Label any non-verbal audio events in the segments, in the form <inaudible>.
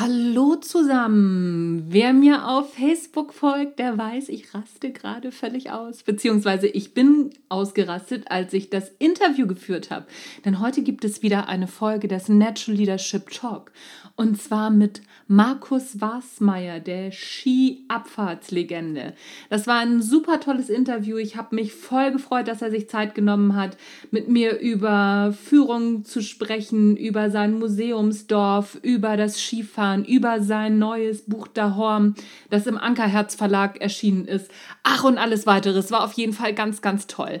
Hallo zusammen! Wer mir auf Facebook folgt, der weiß, ich raste gerade völlig aus. Beziehungsweise ich bin ausgerastet, als ich das Interview geführt habe. Denn heute gibt es wieder eine Folge des Natural Leadership Talk. Und zwar mit Markus Wasmeier, der Ski-Abfahrtslegende. Das war ein super tolles Interview. Ich habe mich voll gefreut, dass er sich Zeit genommen hat, mit mir über Führung zu sprechen, über sein Museumsdorf, über das Skifahren über sein neues Buch Dahorm, das im Ankerherz Verlag erschienen ist. Ach und alles weitere. Es war auf jeden Fall ganz, ganz toll.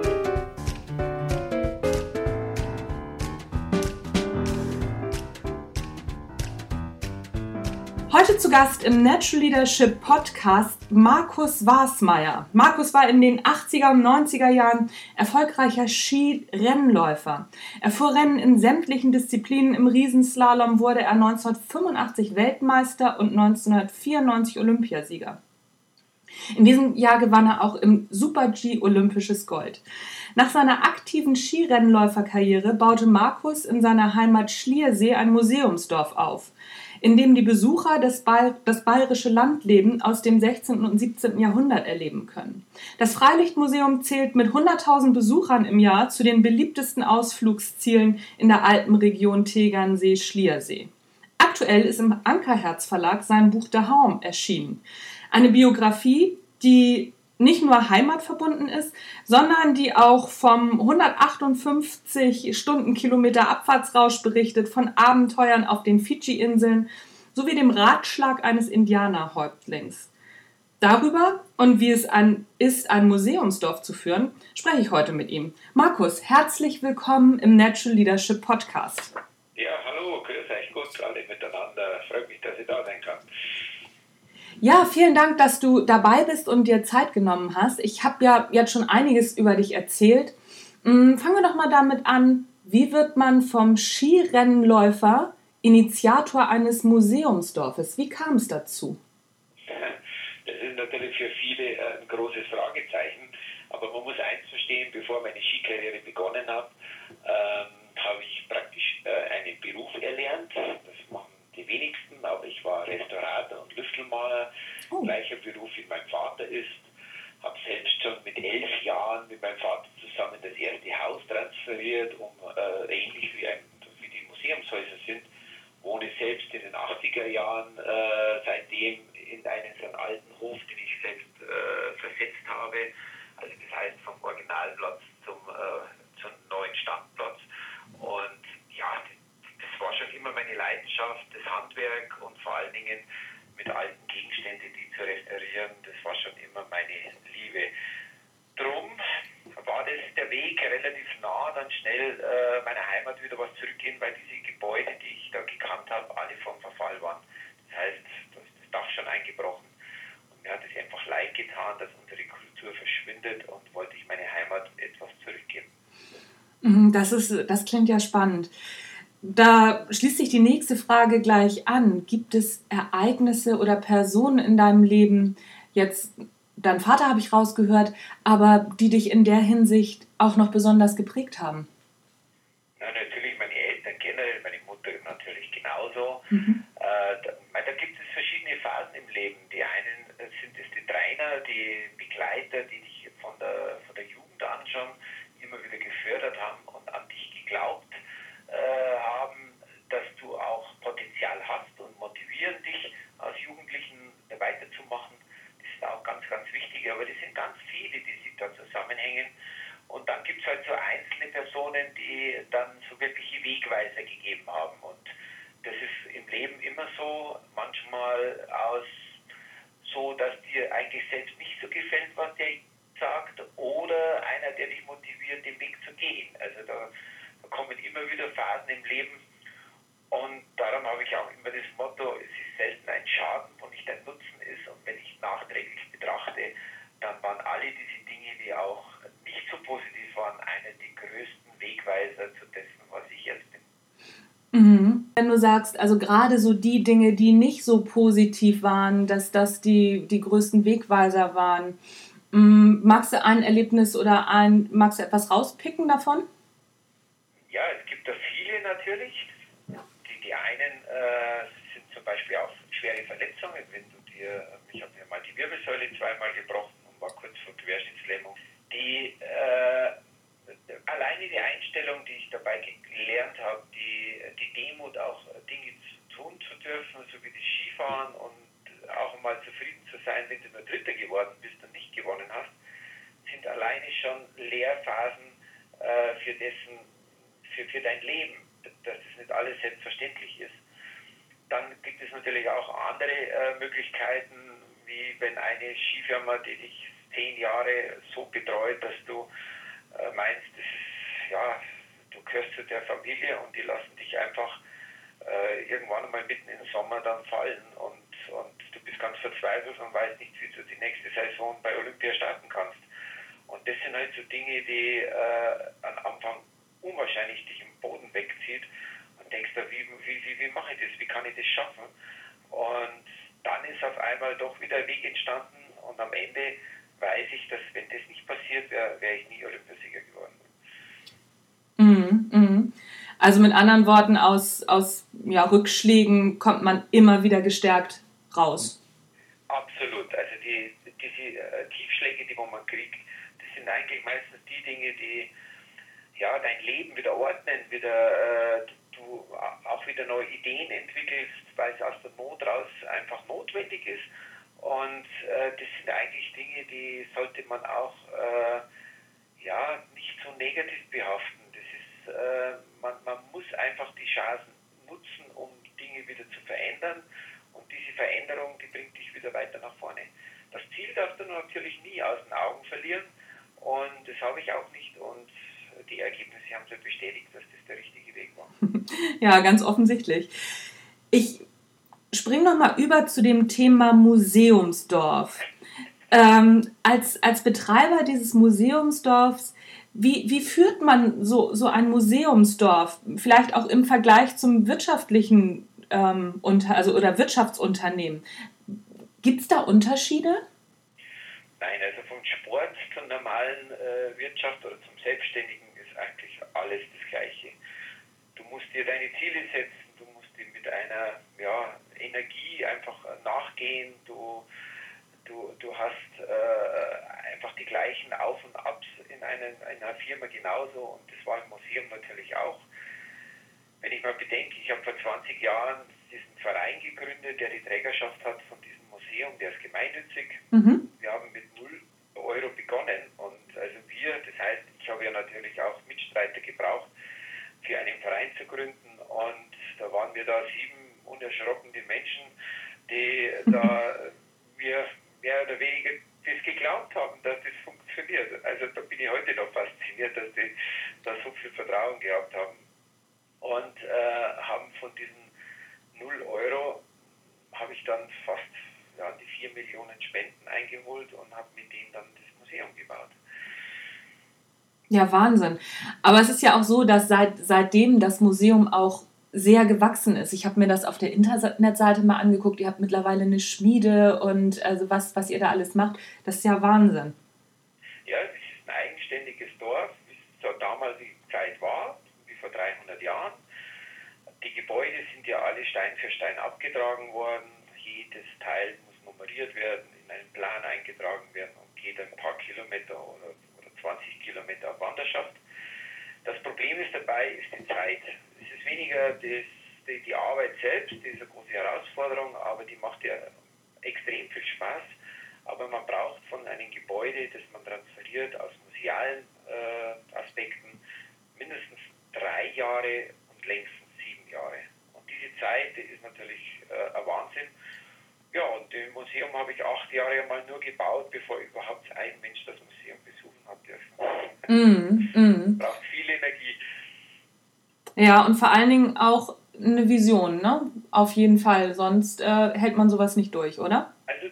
Zu Gast im Natural Leadership Podcast Markus Wasmeier. Markus war in den 80er und 90er Jahren erfolgreicher Skirennläufer. Er fuhr Rennen in sämtlichen Disziplinen. Im Riesenslalom wurde er 1985 Weltmeister und 1994 Olympiasieger. In diesem Jahr gewann er auch im Super-G olympisches Gold. Nach seiner aktiven Skirennläuferkarriere baute Markus in seiner Heimat Schliersee ein Museumsdorf auf in dem die Besucher das, ba das bayerische Landleben aus dem 16. und 17. Jahrhundert erleben können. Das Freilichtmuseum zählt mit 100.000 Besuchern im Jahr zu den beliebtesten Ausflugszielen in der Alpenregion Tegernsee-Schliersee. Aktuell ist im Ankerherz Verlag sein Buch Der Haum erschienen. Eine Biografie, die nicht nur heimatverbunden ist, sondern die auch vom 158 Stundenkilometer Abfahrtsrausch berichtet, von Abenteuern auf den Fidschi-Inseln sowie dem Ratschlag eines Indianerhäuptlings. Darüber und wie es an, ist, ein Museumsdorf zu führen, spreche ich heute mit ihm. Markus, herzlich willkommen im Natural Leadership Podcast. Ja, hallo, grüß euch gut alle miteinander. Freut mich, dass ich da sein kann. Ja, vielen Dank, dass du dabei bist und dir Zeit genommen hast. Ich habe ja jetzt schon einiges über dich erzählt. Mm, fangen wir doch mal damit an. Wie wird man vom Skirennläufer Initiator eines Museumsdorfes? Wie kam es dazu? <laughs> Das ist natürlich für viele äh, ein großes Fragezeichen. Aber man muss eins verstehen, bevor meine Skikarriere begonnen hat, ähm, habe ich praktisch äh, einen Beruf erlernt. Das machen die wenigsten, aber ich war Restaurator und Lüftelmaler, oh. gleicher Beruf wie mein Vater ist. Habe selbst schon mit elf Jahren mit meinem Vater zusammen das erste Haus transferiert, um äh, ähnlich wie, ein, wie die Museumshäuser sind, wohne selbst in den 80er Jahren äh, seitdem in einem so einen alten Hof, den ich selbst äh, versetzt habe. Also das heißt vom Originalplatz zum, äh, zum neuen Standplatz. Und ja, war schon immer meine Leidenschaft, das Handwerk und vor allen Dingen mit alten Gegenständen, die zu restaurieren, das war schon immer meine Liebe. Drum war das der Weg relativ nah, dann schnell äh, meiner Heimat wieder was zurückgehen, weil diese Gebäude, die ich da gekannt habe, alle vom Verfall waren. Das heißt, da ist das Dach schon eingebrochen. Und mir hat es einfach leid getan, dass unsere Kultur verschwindet und wollte ich meine Heimat etwas zurückgeben. Mhm, das, ist, das klingt ja spannend. Da schließt sich die nächste Frage gleich an. Gibt es Ereignisse oder Personen in deinem Leben, jetzt dein Vater habe ich rausgehört, aber die dich in der Hinsicht auch noch besonders geprägt haben? Ja, natürlich meine Eltern generell, meine Mutter natürlich genauso. Mhm. Äh, da, da, gibt es verschiedene Phasen im Leben. Die einen sind es die Trainer, die Begleiter, die dich von der, von der Jugend an schon immer wieder gefördert haben und an dich geglaubt äh, haben, dass du auch Potenzial hast und motivieren dich als Jugendlichen weiterzumachen. Das ist auch ganz, ganz wichtig. Aber das sind ganz viele, die sich da zusammenhängen. Und dann gibt es halt so einzelne Personen, die dann so wirkliche Wegweiser gegeben haben. Und das ist im Leben immer so, manchmal aus so, dass dir eigentlich selbst nicht so gefällt, was der sagt, oder einer, der dich motiviert, den Weg zu gehen. Also da immer wieder Phasen im Leben und darum habe ich auch immer das Motto, es ist selten ein Schaden, wo nicht ein Nutzen ist und wenn ich nachträglich betrachte, dann waren alle diese Dinge, die auch nicht so positiv waren, einer der größten Wegweiser zu dessen, was ich jetzt bin. Mhm. Wenn du sagst, also gerade so die Dinge, die nicht so positiv waren, dass das die, die größten Wegweiser waren, mm, magst du ein Erlebnis oder ein, magst du etwas rauspicken davon? Ja, es gibt da viele natürlich. Die, die einen äh, sind zum Beispiel auch schwere Verletzungen, wenn du dir, ich habe mir mal die Wirbelsäule zweimal gebrochen und war kurz vor Querschnittslähmung. Die äh, alleine die Einstellung, die ich dabei gelernt habe, die, die Demut, auch Dinge tun zu dürfen, so wie das Skifahren und auch mal zufrieden zu sein, wenn du nur Dritter geworden bist und nicht gewonnen hast, sind alleine schon Lehrphasen äh, für, dessen, für, für dein Leben, dass das nicht alles selbstverständlich ist. Dann gibt es natürlich auch andere äh, Möglichkeiten, wie wenn eine Skifirma, die dich zehn Jahre so betreut, dass du äh, meinst, ist, ja, du gehörst zu der Familie und die lassen dich einfach äh, irgendwann mal mitten im Sommer dann fallen und, und du bist ganz verzweifelt und weißt nicht, wie du die nächste Saison bei Olympia starten kannst. Und das sind halt so Dinge, die äh, am Anfang unwahrscheinlich dich im Boden wegzieht und denkst da, wie, wie, wie, wie mache ich das, wie kann ich das schaffen? Und dann ist auf einmal doch wieder ein Weg entstanden und am Ende weiß ich, dass wenn das nicht passiert wäre, wäre ich nie Olympiasieger geworden. Mhm, mhm. Also mit anderen Worten, aus, aus ja, Rückschlägen kommt man immer wieder gestärkt raus. Absolut. Also die, diese äh, Tiefschläge, die man kriegt, das sind eigentlich meistens die Dinge, die ja, dein Leben wieder ordnen, wieder äh, du auch wieder neue Ideen entwickelst, weil es aus der Not raus einfach notwendig ist und äh, das sind eigentlich Dinge, die sollte man auch äh, ja, nicht so negativ behaften. Das ist, äh, man, man muss einfach die Chancen nutzen, um Dinge wieder zu verändern. Und diese Veränderung, die bringt dich wieder weiter nach vorne. Das Ziel darfst du natürlich nie aus den Augen verlieren. Und das habe ich auch nicht. Und die Ergebnisse haben so bestätigt, dass das der richtige Weg war. <laughs> ja, ganz offensichtlich. Ich spring noch mal über zu dem Thema Museumsdorf. Ähm, als, als Betreiber dieses Museumsdorfs, wie, wie führt man so, so ein Museumsdorf? Vielleicht auch im Vergleich zum wirtschaftlichen ähm, unter, also, oder Wirtschaftsunternehmen. Gibt es da Unterschiede? Nein, also vom Sport zur normalen äh, Wirtschaft oder zum Selbstständigen ist eigentlich alles das Gleiche. Du musst dir deine Ziele setzen, du musst die mit einer ja, Energie einfach nachgehen. Du, du, du hast äh, einfach die gleichen Auf und Abs in, einen, in einer Firma genauso und das war im Museum natürlich auch. Wenn ich mal bedenke, ich habe vor 20 Jahren diesen Verein gegründet, der die Trägerschaft hat von diesem Museum, der ist gemeinnützig. Mhm. Wir haben mit 0 Euro begonnen und also wir, das heißt, ich habe ja natürlich auch Mitstreiter gebraucht, für einen Verein zu gründen und da waren wir da sieben unerschrocken die Menschen, die da <laughs> mir mehr oder weniger das geglaubt haben, dass das funktioniert. Also da bin ich heute noch fasziniert, dass die da so viel Vertrauen gehabt haben. Und äh, haben von diesen 0 Euro, habe ich dann fast ja, die 4 Millionen Spenden eingeholt und habe mit denen dann das Museum gebaut. Ja, Wahnsinn. Aber es ist ja auch so, dass seit, seitdem das Museum auch sehr gewachsen ist. Ich habe mir das auf der Internetseite mal angeguckt. Ihr habt mittlerweile eine Schmiede und also was, was ihr da alles macht, das ist ja Wahnsinn. Ja, es ist ein eigenständiges Dorf, wie es zur damaligen Zeit war, wie vor 300 Jahren. Die Gebäude sind ja alle Stein für Stein abgetragen worden. Jedes Teil muss nummeriert werden, in einen Plan eingetragen werden und geht ein paar Kilometer oder, oder 20 Kilometer auf Wanderschaft. Das Problem ist dabei, ist die Zeit ist weniger das, die, die Arbeit selbst, die ist eine große Herausforderung, aber die macht ja extrem viel Spaß. Aber man braucht von einem Gebäude, das man transferiert aus musealen äh, Aspekten, mindestens drei Jahre und längstens sieben Jahre. Und diese Zeit die ist natürlich äh, ein Wahnsinn. Ja, und im Museum habe ich acht Jahre mal nur gebaut, bevor überhaupt ein Mensch das Museum besuchen hat dürfen. Mm, mm. Braucht viel Energie. Ja, und vor allen Dingen auch eine Vision, ne? Auf jeden Fall, sonst äh, hält man sowas nicht durch, oder? Also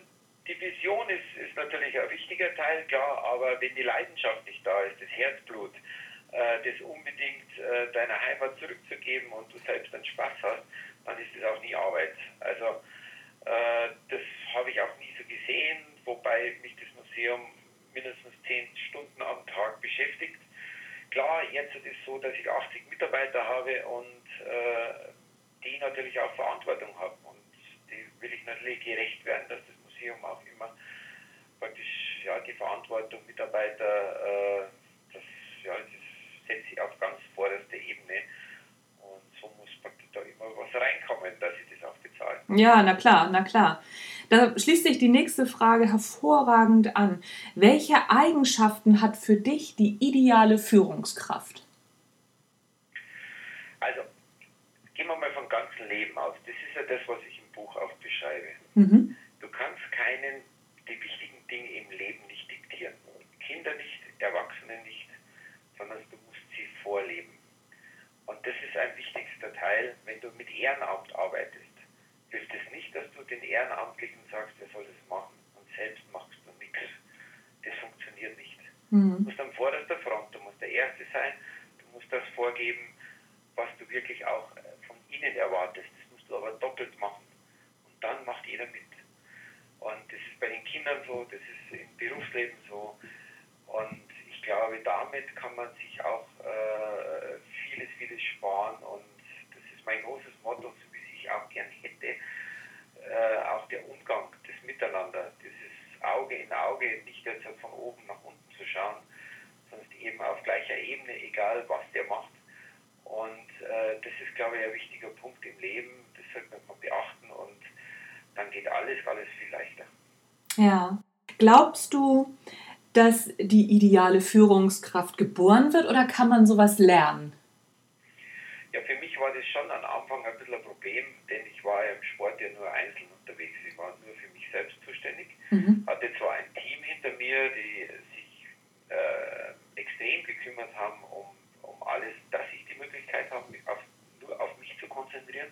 die Vision ist, ist natürlich ein wichtiger Teil, klar, aber wenn die Leidenschaft nicht da ist, das Herzblut, äh, das unbedingt äh, deiner Heimat zurückzugeben und du selbst einen Spaß hast, dann ist das auch nie Arbeit. Also äh, das habe ich auch nie so gesehen, wobei mich das Museum mindestens zehn Stunden am Tag beschäftigt. Klar, jetzt ist es so, dass ich 80 Mitarbeiter habe und äh, die natürlich auch Verantwortung haben. Und die will ich natürlich gerecht werden, dass das Museum auch immer praktisch ja, die Verantwortung Mitarbeiter, äh, das, ja, das setze ich auf ganz vorderste Ebene. Und so muss praktisch da immer was reinkommen, dass ich das auch bezahle. Ja, na klar, na klar. Da schließt sich die nächste Frage hervorragend an. Welche Eigenschaften hat für dich die ideale Führungskraft? Also, gehen wir mal vom ganzen Leben aus. Das ist ja das, was ich im Buch auch beschreibe. Mhm. Du kannst keinen die wichtigen Dinge im Leben nicht diktieren. Kinder nicht, Erwachsene nicht, sondern du musst sie vorleben. Und das ist ein wichtigster Teil, wenn du mit Ehrenamt arbeitest hilft es nicht, dass du den Ehrenamtlichen sagst, er soll das machen und selbst machst du nichts. Das funktioniert nicht. Mhm. Du musst am vorderster Front, du musst der Erste sein, du musst das vorgeben, was du wirklich auch äh, von ihnen erwartest. Das musst du aber doppelt machen. Und dann macht jeder mit. Und das ist bei den Kindern so, das ist im Berufsleben so. Und ich glaube, damit kann man sich auch äh, vieles, vieles sparen. Und das ist mein großes Motto, ich auch gern hätte, äh, auch der Umgang, das Miteinander, dieses Auge in Auge, nicht jetzt von oben nach unten zu schauen, sondern eben auf gleicher Ebene, egal was der macht. Und äh, das ist, glaube ich, ein wichtiger Punkt im Leben, das sollte man beachten und dann geht alles, alles viel leichter. Ja. Glaubst du, dass die ideale Führungskraft geboren wird oder kann man sowas lernen? Ja, für mich war das schon am Anfang ein bisschen ein Problem, denn ich war ja im Sport ja nur einzeln unterwegs. Ich war nur für mich selbst zuständig. Mhm. Hatte zwar ein Team hinter mir, die sich äh, extrem gekümmert haben um, um alles, dass ich die Möglichkeit habe, mich auf, nur auf mich zu konzentrieren.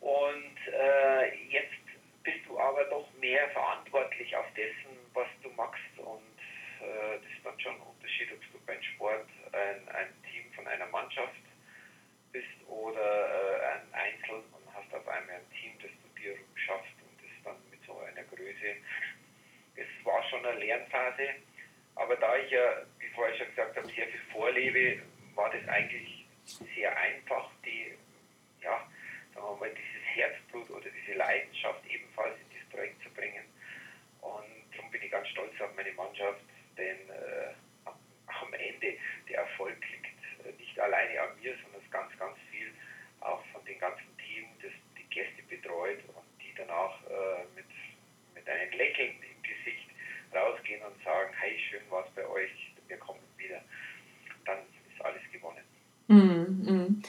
Und äh, jetzt bist du aber doch mehr verantwortlich auf dessen, was du machst. Und äh, das ist dann schon ein Unterschied, ob du beim Sport ein, ein Team von einer Mannschaft bist oder äh, ein Einzel und hast auf einmal ein Team, das du dir schaffst und das dann mit so einer Größe. Es war schon eine Lernphase, aber da ich ja, wie vorher schon gesagt habe, sehr viel vorlebe, war das eigentlich sehr einfach, die, ja, sagen wir mal, dieses Herzblut oder diese Leidenschaft ebenfalls in dieses Projekt zu bringen. Und darum bin ich ganz stolz auf meine Mannschaft, denn äh, am Ende der Erfolg liegt äh, nicht alleine an mir, sondern ganz, ganz viel auch von dem ganzen Team, das die Gäste betreut und die danach äh, mit, mit einem Lächeln im Gesicht rausgehen und sagen, hey, schön war es bei euch, wir kommen wieder. Dann ist alles gewonnen. Mm, mm.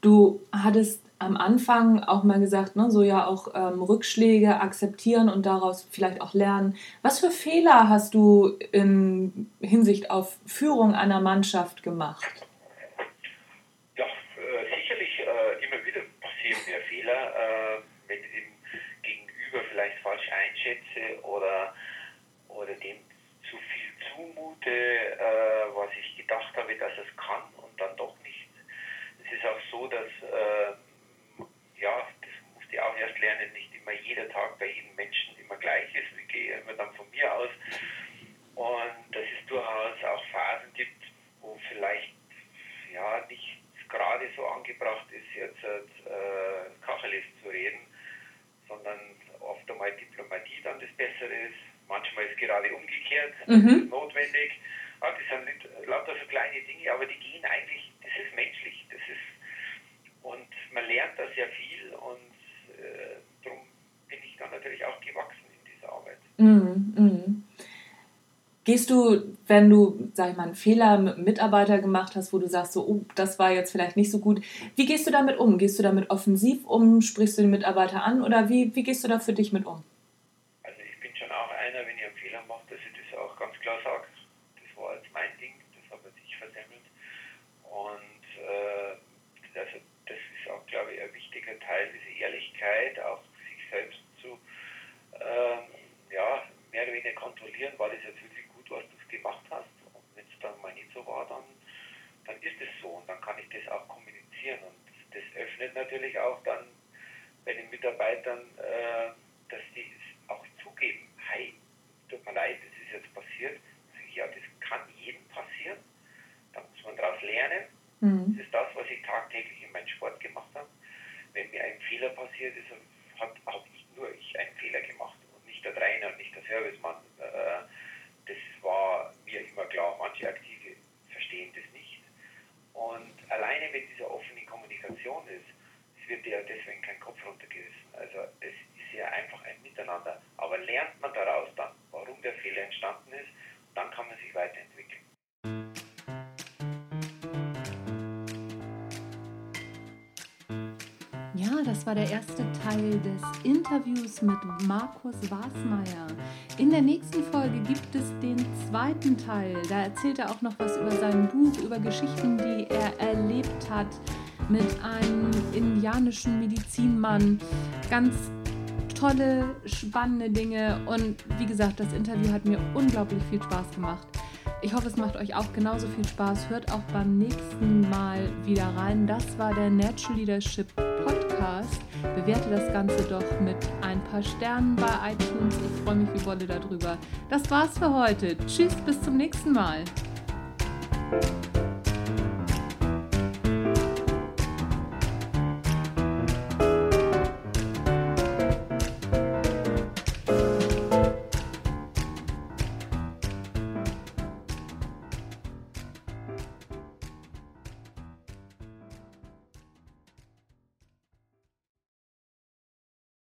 Du hattest am Anfang auch mal gesagt, ne, so ja auch ähm, Rückschläge akzeptieren und daraus vielleicht auch lernen. Was für Fehler hast du in Hinsicht auf Führung einer Mannschaft gemacht? Fehler, äh, wenn ich dem Gegenüber vielleicht falsch einschätze oder dem zu viel zumute, äh, was ich gedacht habe, dass es kann und dann doch nicht. Es ist auch so, dass, äh, ja, das musste ich auch erst lernen, nicht immer jeder Tag bei jedem Menschen immer gleich ist. Ich gehe immer dann von mir aus. Und dass es durchaus auch Phasen gibt, wo vielleicht ja nicht gerade so angebracht ist, jetzt äh, Kacheles zu reden, sondern oft einmal Diplomatie dann das Bessere ist. Manchmal ist gerade umgekehrt, mhm. notwendig. Ja, das sind nicht, lauter so kleine Dinge, aber die gehen eigentlich, das ist menschlich. Das ist, und man lernt da sehr viel und äh, darum bin ich dann natürlich auch gewachsen in dieser Arbeit. Mhm. Mhm. Gehst du, wenn du, sag ich mal, einen Fehler mit einem Mitarbeiter gemacht hast, wo du sagst, so, oh, das war jetzt vielleicht nicht so gut, wie gehst du damit um? Gehst du damit offensiv um? Sprichst du den Mitarbeiter an? Oder wie, wie gehst du da für dich mit um? Also ich bin schon auch einer, wenn ich einen Fehler mache, dass ich das auch ganz klar sage. Das war jetzt mein Ding, das habe ich versemmelt. Und äh, wichtiger Teil, diese Ehrlichkeit, auch sich selbst zu, ähm, ja, mehr oder weniger kontrollieren, war das jetzt wirklich gut, was du gemacht hast. Und wenn es dann mal nicht so war, dann, dann ist es so und dann kann ich das auch kommunizieren. Und das öffnet natürlich auch dann bei den Mitarbeitern, äh, dass die es auch zugeben, hey, tut mir leid, das ist jetzt passiert. Ja, das kann jedem passieren. Da muss man daraus lernen. Mhm. Das ist das, was ich tagtäglich in meinem Sport gemacht habe. Wenn mir ein Fehler passiert ist, Ja, das war der erste Teil des Interviews mit Markus Wasmeier. In der nächsten Folge gibt es den zweiten Teil. Da erzählt er auch noch was über sein Buch, über Geschichten, die er erlebt hat mit einem indianischen Medizinmann. Ganz tolle, spannende Dinge und wie gesagt, das Interview hat mir unglaublich viel Spaß gemacht. Ich hoffe, es macht euch auch genauso viel Spaß. Hört auch beim nächsten Mal wieder rein. Das war der Natural Leadership Podcast. Bewerte das Ganze doch mit ein paar Sternen bei iTunes. Ich freue mich wie Wolle darüber. Das war's für heute. Tschüss, bis zum nächsten Mal.